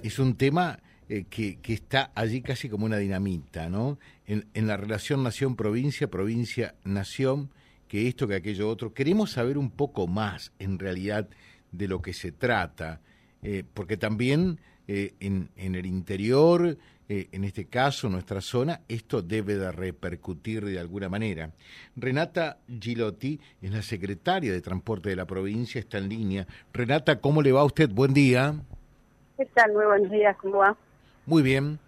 Es un tema eh, que, está allí casi como una dinamita, ¿no? En, la relación nación-provincia, provincia-nación, que esto, que aquello otro. Queremos saber un poco más, en realidad, de lo que se trata, eh, porque también eh, en, en, el interior, eh, en este caso, nuestra zona, esto debe de repercutir de alguna manera. Renata Gilotti es la secretaria de Transporte de la provincia, está en línea. Renata, ¿cómo le va a usted? Buen día. ¿Qué tal? Muy buenos días, ¿cómo va? Muy bien.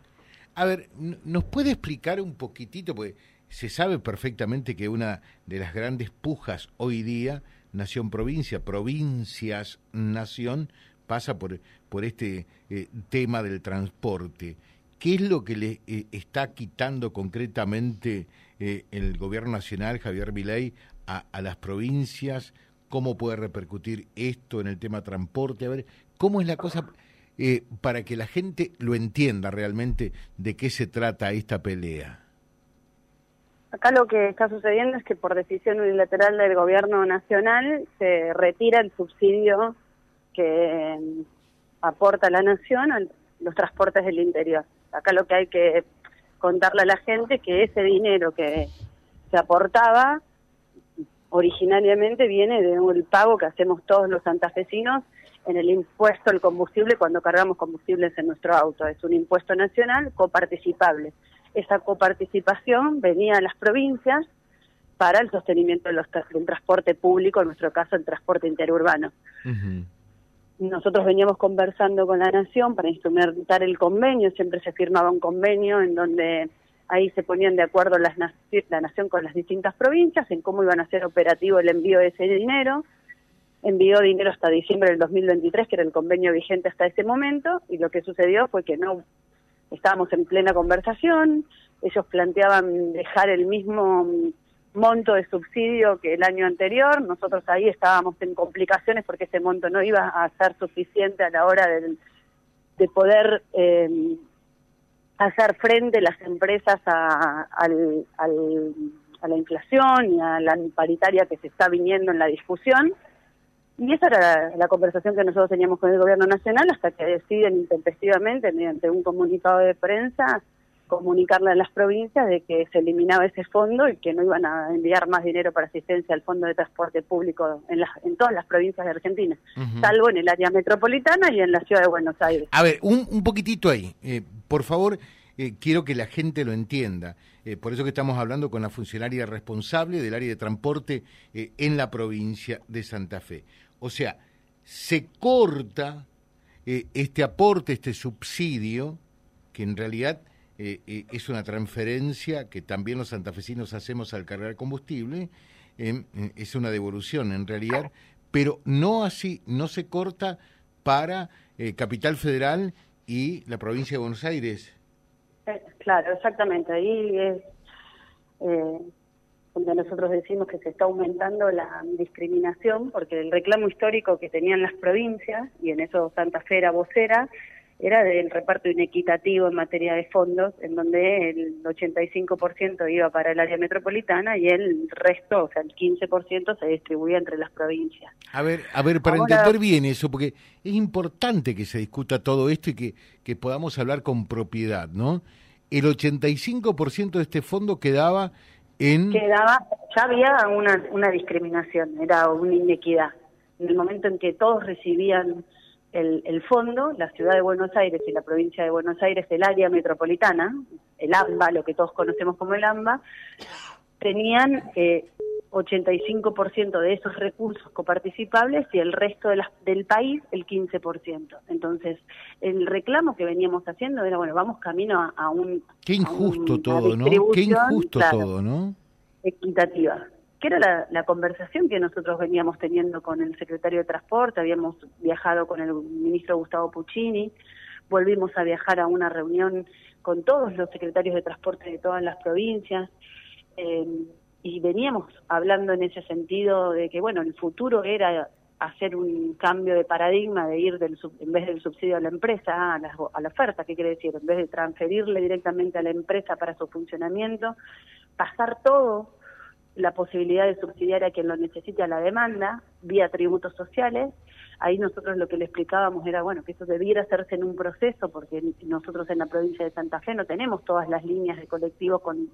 A ver, ¿nos puede explicar un poquitito? Porque se sabe perfectamente que una de las grandes pujas hoy día, nación-provincia, provincias-nación, pasa por, por este eh, tema del transporte. ¿Qué es lo que le eh, está quitando concretamente eh, el gobierno nacional, Javier Milei, a, a las provincias? ¿Cómo puede repercutir esto en el tema transporte? A ver, ¿cómo es la cosa? Eh, para que la gente lo entienda realmente de qué se trata esta pelea? Acá lo que está sucediendo es que por decisión unilateral del gobierno nacional se retira el subsidio que mm, aporta la nación a los transportes del interior. Acá lo que hay que contarle a la gente que ese dinero que se aportaba originariamente viene de un pago que hacemos todos los santafesinos en el impuesto al combustible cuando cargamos combustibles en nuestro auto. Es un impuesto nacional coparticipable. Esa coparticipación venía a las provincias para el sostenimiento de los, del transporte público, en nuestro caso el transporte interurbano. Uh -huh. Nosotros veníamos conversando con la Nación para instrumentar el convenio, siempre se firmaba un convenio en donde ahí se ponían de acuerdo las, la Nación con las distintas provincias en cómo iban a ser operativo el envío de ese dinero envió dinero hasta diciembre del 2023, que era el convenio vigente hasta ese momento, y lo que sucedió fue que no estábamos en plena conversación, ellos planteaban dejar el mismo monto de subsidio que el año anterior, nosotros ahí estábamos en complicaciones porque ese monto no iba a ser suficiente a la hora de, de poder eh, hacer frente las empresas a, al, a la inflación y a la paritaria que se está viniendo en la discusión. Y esa era la, la, conversación que nosotros teníamos con el gobierno nacional hasta que deciden intempestivamente, mediante un comunicado de prensa, comunicarle a las provincias de que se eliminaba ese fondo y que no iban a enviar más dinero para asistencia al fondo de transporte público en, las, en todas las provincias de Argentina, uh -huh. salvo en el área metropolitana y en la ciudad de Buenos Aires. A ver, un, un poquitito ahí, eh, por favor, eh, quiero que la gente lo entienda. Eh, por eso que estamos hablando con la funcionaria responsable del área de transporte eh, en la provincia de Santa Fe. O sea, se corta eh, este aporte, este subsidio, que en realidad eh, eh, es una transferencia que también los santafesinos hacemos al cargar combustible, es una devolución en realidad, pero no así, no se corta para Capital Federal y la provincia de Buenos Aires. Claro, exactamente. Ahí es donde nosotros decimos que se está aumentando la discriminación, porque el reclamo histórico que tenían las provincias, y en eso Santa Fe era vocera, era del reparto inequitativo en materia de fondos, en donde el 85% iba para el área metropolitana y el resto, o sea, el 15% se distribuía entre las provincias. A ver, a ver, para Ahora, entender bien eso, porque es importante que se discuta todo esto y que, que podamos hablar con propiedad, ¿no? El 85% de este fondo quedaba Quedaba, ya había una, una discriminación, era una inequidad. En el momento en que todos recibían el, el, fondo, la ciudad de Buenos Aires y la provincia de Buenos Aires, el área metropolitana, el AMBA, lo que todos conocemos como el AMBA, tenían eh, 85% de esos recursos coparticipables y el resto de la, del país el 15%. Entonces, el reclamo que veníamos haciendo era, bueno, vamos camino a, a un... Qué injusto un, todo, ¿no? Qué injusto claro, todo, ¿no? Equitativa que era la, la, conversación que nosotros veníamos teniendo con el secretario de Transporte, habíamos viajado con el ministro Gustavo Puccini, volvimos a viajar a una reunión con todos los secretarios de Transporte de todas las provincias, eh, y veníamos hablando en ese sentido de que, bueno, el futuro era hacer un cambio de paradigma, de ir del en vez del subsidio a la empresa, a la, a la oferta, ¿qué quiere decir? En vez de transferirle directamente a la empresa para su funcionamiento, pasar todo la posibilidad de subsidiar a quien lo necesite a la demanda, vía tributos sociales, ahí nosotros lo que le explicábamos era, bueno, que eso debiera hacerse en un proceso, porque nosotros en la provincia de Santa Fe no tenemos todas las líneas de colectivo con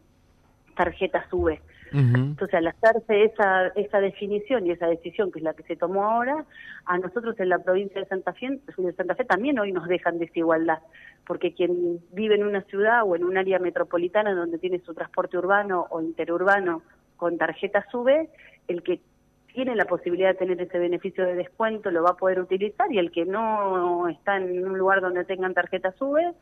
tarjetas SUBE. Entonces, al hacerse esa, esa definición y esa decisión, que es la que se tomó ahora, a nosotros en la provincia de Santa Fe, de Santa Fe también hoy nos dejan desigualdad, porque quien vive en una ciudad o en un área metropolitana donde tiene su transporte urbano o interurbano con tarjeta SUBE, el que tiene la posibilidad de tener ese beneficio de descuento lo va a poder utilizar y el que no está en un lugar donde tengan tarjeta SUBE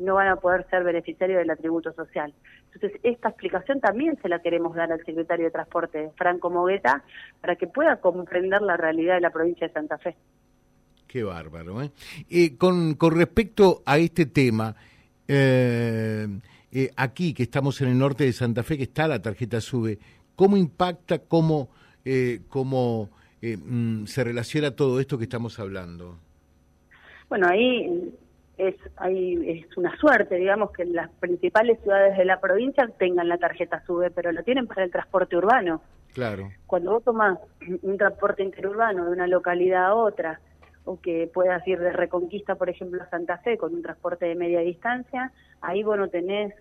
no van a poder ser beneficiarios del atributo social. Entonces, esta explicación también se la queremos dar al secretario de Transporte, Franco Mogueta, para que pueda comprender la realidad de la provincia de Santa Fe. Qué bárbaro. ¿eh? eh con, con, respecto a este tema, eh, eh, aquí que estamos en el norte de Santa Fe, que está la tarjeta SUBE, ¿cómo impacta, cómo, cómo mm, se relaciona todo esto que estamos hablando? Bueno, ahí es, es una suerte, digamos, que las principales ciudades de la provincia tengan la tarjeta SUBE, pero lo tienen para el transporte urbano. Claro. Cuando vos tomás un transporte interurbano de una localidad a otra, o que puedas ir de Reconquista, por ejemplo, a Santa Fe con un transporte de media distancia, ahí vos no tenés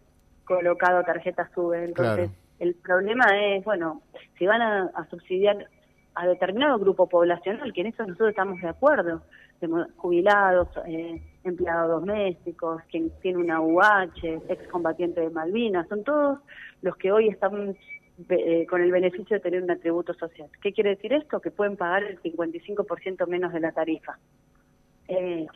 colocado tarjeta SUBE. Entonces, el problema es, bueno, si van a subsidiar a determinado grupo poblacional, que en eso nosotros estamos de acuerdo, jubilados, eh, empleados domésticos, quien tiene una UH, excombatiente de Malvinas, son todos los que hoy están eh, con el beneficio de tener un atributo social. ¿Qué quiere decir esto? Que pueden pagar el 55% menos de la tarifa. Eh,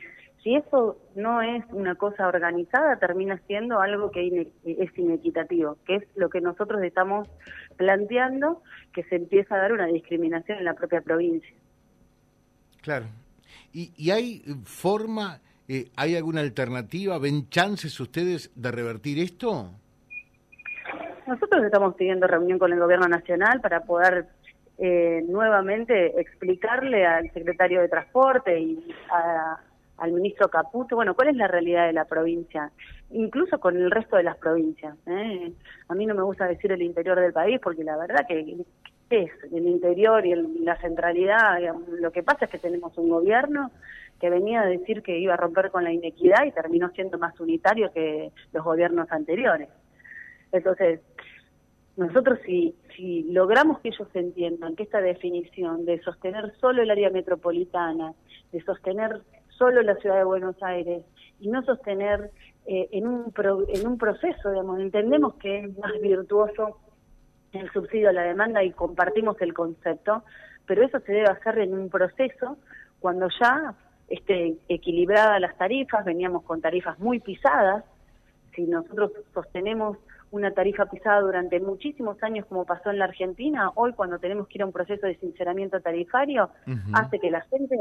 si eso no es una cosa organizada, termina siendo algo que es inequitativo, que es lo que nosotros estamos planteando, que se empieza a dar una discriminación en la propia provincia. Claro. ¿Y, hay forma, eh, hay alguna alternativa? ¿Ven chances ustedes de revertir esto? Nosotros estamos pidiendo reunión con el Gobierno Nacional para poder eh, nuevamente explicarle al secretario de Transporte y a al ministro Caputo, bueno, ¿cuál es la realidad de la provincia? Incluso con el resto de las provincias. ¿eh? A mí no me gusta decir el interior del país porque la verdad que es el interior y la centralidad, lo que pasa es que tenemos un gobierno que venía a decir que iba a romper con la inequidad y terminó siendo más unitario que los gobiernos anteriores. Entonces, nosotros si, si logramos que ellos entiendan que esta definición de sostener solo el área metropolitana, de sostener solo la ciudad de Buenos Aires y no sostener eh, en, un en un proceso, digamos, entendemos que es más virtuoso el subsidio a la demanda y compartimos el concepto, pero eso se debe hacer en un proceso cuando ya esté equilibrada las tarifas, veníamos con tarifas muy pisadas, si nosotros sostenemos una tarifa pisada durante muchísimos años como pasó en la Argentina, hoy cuando tenemos que ir a un proceso de sinceramiento tarifario, hace que la gente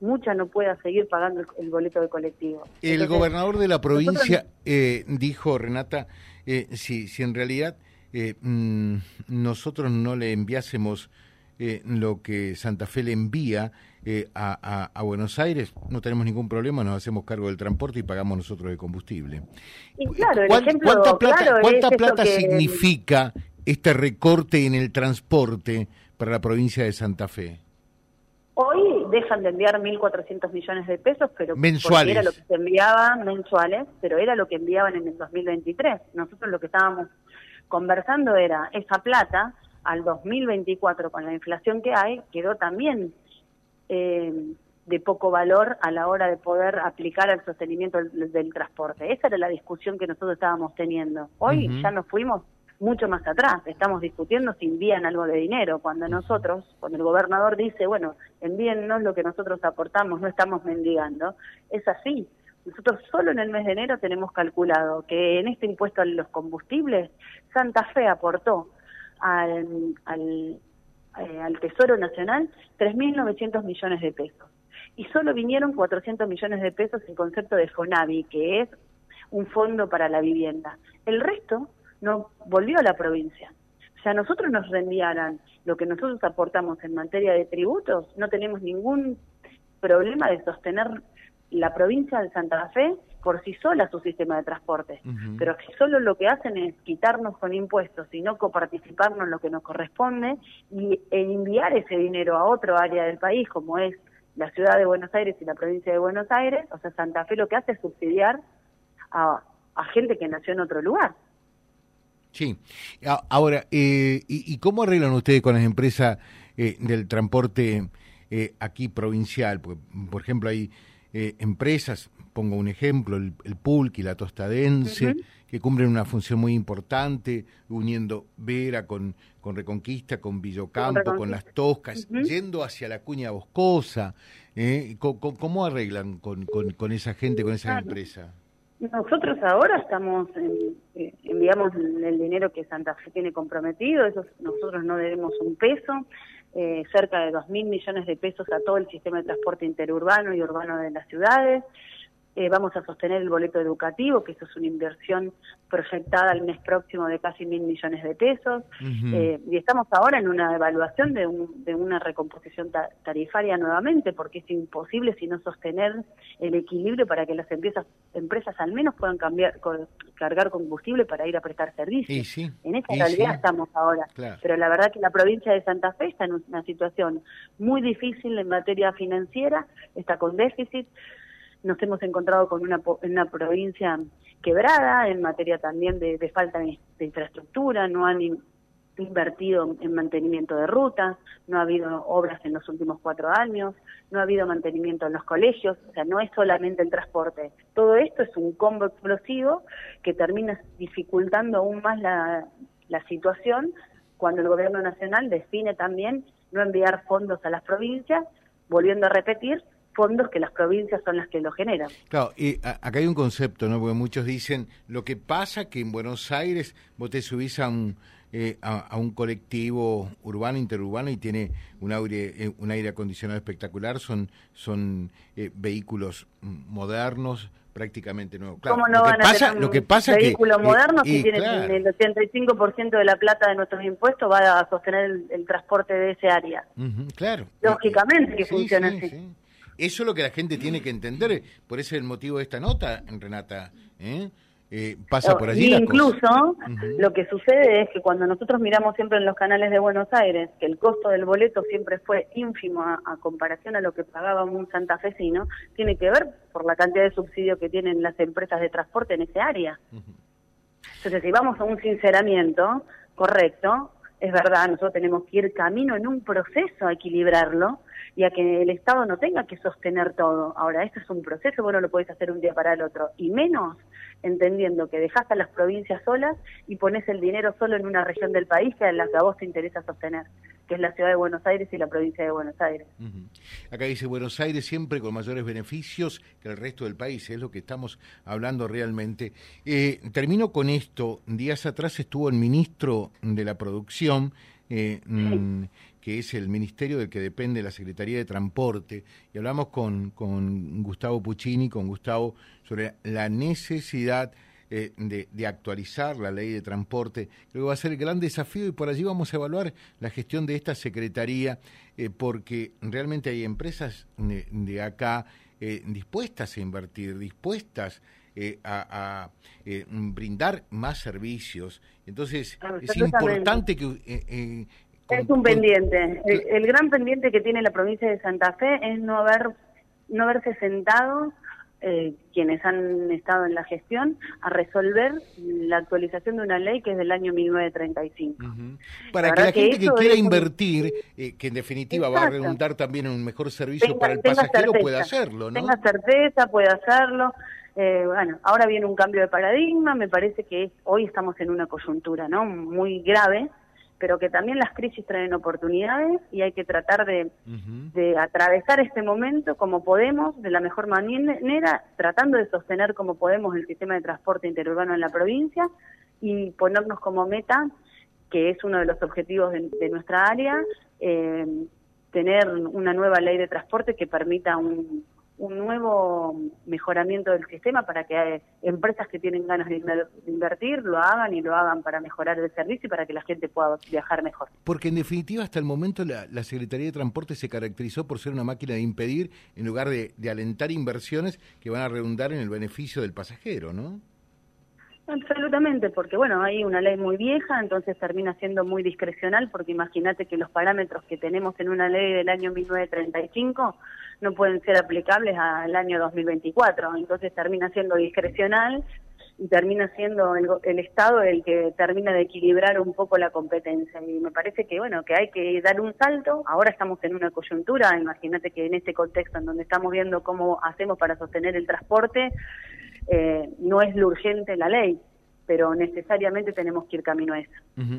mucha no pueda seguir pagando el, boleto de colectivo. El gobernador de la provincia eh, dijo, Renata, eh, si, si en realidad eh, mm, nosotros no le enviásemos eh, lo que Santa Fe le envía eh, a, Buenos Aires, no tenemos ningún problema, nos hacemos cargo del transporte y pagamos nosotros el combustible. ¿Cuánta plata, significa este recorte en el transporte para la provincia de Santa Fe? Hoy dejan de enviar 1.400 millones de pesos, pero mensuales. era lo que se enviaban mensuales, pero era lo que enviaban en el 2023. Nosotros lo que estábamos conversando era esa plata al 2024 con la inflación que hay, quedó también eh, de poco valor a la hora de poder aplicar al sostenimiento del, transporte. Esa era la discusión que nosotros estábamos teniendo. Hoy ya nos fuimos mucho más atrás, estamos discutiendo si envían algo de dinero, cuando nosotros, cuando el gobernador dice, bueno, envíennos lo que nosotros aportamos, no estamos mendigando, es así. Nosotros solo en el mes de enero tenemos calculado que en este impuesto a los combustibles, Santa Fe aportó al, al, eh, al Tesoro Nacional 3.900 millones de pesos. Y solo vinieron 400 millones de pesos en concepto de FONAVI, que es un fondo para la vivienda. El resto no volvió a la provincia. O sea, nosotros nos reenviaran lo que nosotros aportamos en materia de tributos, no tenemos ningún problema de sostener la provincia de Santa Fe por sí sola su sistema de transporte, pero si solo lo que hacen es quitarnos con impuestos y no coparticiparnos en lo que nos corresponde y, e enviar ese dinero a otro área del país, como es la ciudad de Buenos Aires y la provincia de Buenos Aires, o sea, Santa Fe lo que hace es subsidiar a, gente que nació en otro lugar. Sí. Ahora, eh, ¿y, cómo arreglan ustedes con las empresas eh, del transporte eh, aquí provincial? por ejemplo, hay empresas, pongo un ejemplo, el, el Pulque y la Tostadense, que cumplen una función muy importante, uniendo Vera con, con Reconquista, con Villocampo, con, Las Toscas, yendo hacia la cuña boscosa. ¿eh? ¿Cómo, arreglan con, con, esa gente, con esa empresa? Nosotros ahora estamos, eh, enviamos el dinero que Santa Fe tiene comprometido, eso, nosotros no debemos un peso, eh, cerca de dos mil millones de pesos a todo el sistema de transporte interurbano y urbano de las ciudades. Eh, vamos a sostener el boleto educativo, que eso es una inversión proyectada al mes próximo de casi mil millones de pesos. Eh, y estamos ahora en una evaluación de, una recomposición tarifaria nuevamente, porque es imposible sino sostener el equilibrio para que las empresas, empresas al menos puedan cambiar, cargar combustible para ir a prestar servicios. en esa realidad estamos ahora. Pero la verdad que la provincia de Santa Fe está en una situación muy difícil en materia financiera, está con déficit nos hemos encontrado con una, una provincia quebrada en materia también de, falta de, infraestructura, no han invertido en mantenimiento de rutas, no ha habido obras en los últimos cuatro años, no ha habido mantenimiento en los colegios, o sea, no es solamente el transporte. Todo esto es un combo explosivo que termina dificultando aún más la, la situación cuando el gobierno nacional define también no enviar fondos a las provincias, volviendo a repetir, fondos que las provincias son las que lo generan. Claro, y acá hay un concepto, ¿no? Porque muchos dicen, lo que pasa que en Buenos Aires vos te subís a un, eh, a, un colectivo urbano, interurbano y tiene un aire, eh, un aire acondicionado espectacular, son, son eh, vehículos modernos, prácticamente nuevos. ¿Cómo no van a tener lo que pasa vehículo moderno si tiene el 85% de la plata de nuestros impuestos va a sostener el, transporte de ese área? claro. Lógicamente que funciona así. Eso es lo que la gente tiene que entender, por ese es el motivo de esta nota, Renata. ¿eh? Eh, pasa por allí. Incluso lo que sucede es que cuando nosotros miramos siempre en los canales de Buenos Aires que el costo del boleto siempre fue ínfimo a, comparación a lo que pagaba un santafesino, tiene que ver por la cantidad de subsidio que tienen las empresas de transporte en ese área. Entonces, si vamos a un sinceramiento correcto, es verdad, nosotros tenemos que ir camino en un proceso a equilibrarlo y a que el Estado no tenga que sostener todo. Ahora, esto es un proceso, vos no lo podés hacer un día para el otro, y menos entendiendo que dejás a las provincias solas y pones el dinero solo en una región del país que es la que a vos te interesa sostener que es la ciudad de Buenos Aires y la provincia de Buenos Aires. Acá dice Buenos Aires siempre con mayores beneficios que el resto del país, es lo que estamos hablando realmente. Eh, termino con esto, días atrás estuvo el ministro de la Producción, eh, mm, que es el ministerio del que depende la Secretaría de Transporte, y hablamos con, con Gustavo Puccini, con Gustavo, sobre la necesidad eh, de, actualizar la ley de transporte. Creo que va a ser el gran desafío y por allí vamos a evaluar la gestión de esta Secretaría, eh, porque realmente hay empresas de, acá eh, dispuestas a invertir, dispuestas a, brindar más servicios. Entonces, es importante que... es un pendiente. El, gran pendiente que tiene la provincia de Santa Fe es no haber no haberse sentado eh, quienes han estado en la gestión a resolver la actualización de una ley que es del año 1935. Para que la gente que, quiera invertir, eh, que en definitiva va a redundar también en un mejor servicio para el pasajero, pueda hacerlo, ¿no? Tenga certeza, puede hacerlo. Eh, bueno, ahora viene un cambio de paradigma, me parece que hoy estamos en una coyuntura no muy grave pero que también las crisis traen oportunidades y hay que tratar de, atravesar este momento como podemos, de la mejor manera, tratando de sostener como podemos el sistema de transporte interurbano en la provincia y ponernos como meta, que es uno de los objetivos de, nuestra área, eh, tener una nueva ley de transporte que permita un, un nuevo mejoramiento del sistema para que eh, empresas que tienen ganas de invertir lo hagan y lo hagan para mejorar el servicio y para que la gente pueda viajar mejor. Porque en definitiva hasta el momento la, Secretaría de Transporte se caracterizó por ser una máquina de impedir en lugar de, alentar inversiones que van a redundar en el beneficio del pasajero, ¿no? Absolutamente, porque bueno, hay una ley muy vieja, entonces termina siendo muy discrecional, porque imagínate que los parámetros que tenemos en una ley del año 1935 no pueden ser aplicables al año 2024, entonces termina siendo discrecional y termina siendo el, el, Estado el que termina de equilibrar un poco la competencia. Y me parece que, bueno, que hay que dar un salto. Ahora estamos en una coyuntura, imagínate que en este contexto en donde estamos viendo cómo hacemos para sostener el transporte, eh, no es lo urgente la ley, pero necesariamente tenemos que ir camino a eso.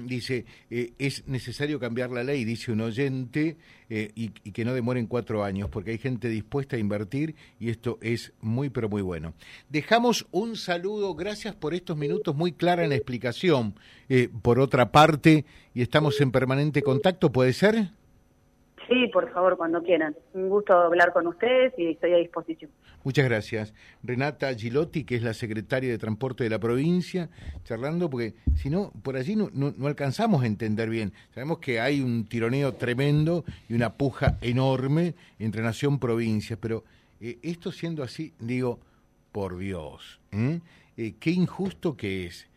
Dice, eh, es necesario cambiar la ley, dice un oyente, eh, y, que no demoren cuatro años, porque hay gente dispuesta a invertir y esto es muy, pero muy bueno. Dejamos un saludo, gracias por estos minutos, muy clara la explicación. por otra parte, y estamos en permanente contacto, ¿puede ser? Sí, por favor, cuando quieran. Un gusto hablar con ustedes y estoy a disposición. Muchas gracias. Renata Gilotti, que es la secretaria de Transporte de la provincia, charlando, porque si no, por allí no, no, alcanzamos a entender bien. Sabemos que hay un tironeo tremendo y una puja enorme entre nación-provincia, pero eh, esto siendo así, digo, por Dios, ¿eh? Eh, qué injusto que es.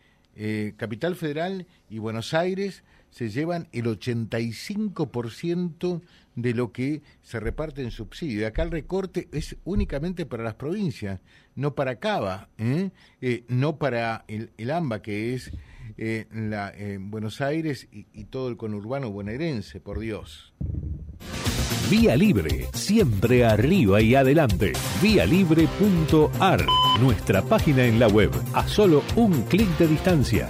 Capital Federal y Buenos Aires se llevan el 85% de lo que se reparte en subsidio. Acá el recorte es únicamente para las provincias, no para Cava, ¿eh? Eh, no para el, AMBA, que es eh, Buenos Aires y, y todo el conurbano bonaerense, por Dios. Vía Libre, siempre arriba y adelante. Vialibre.ar, nuestra página en la web, a solo un clic de distancia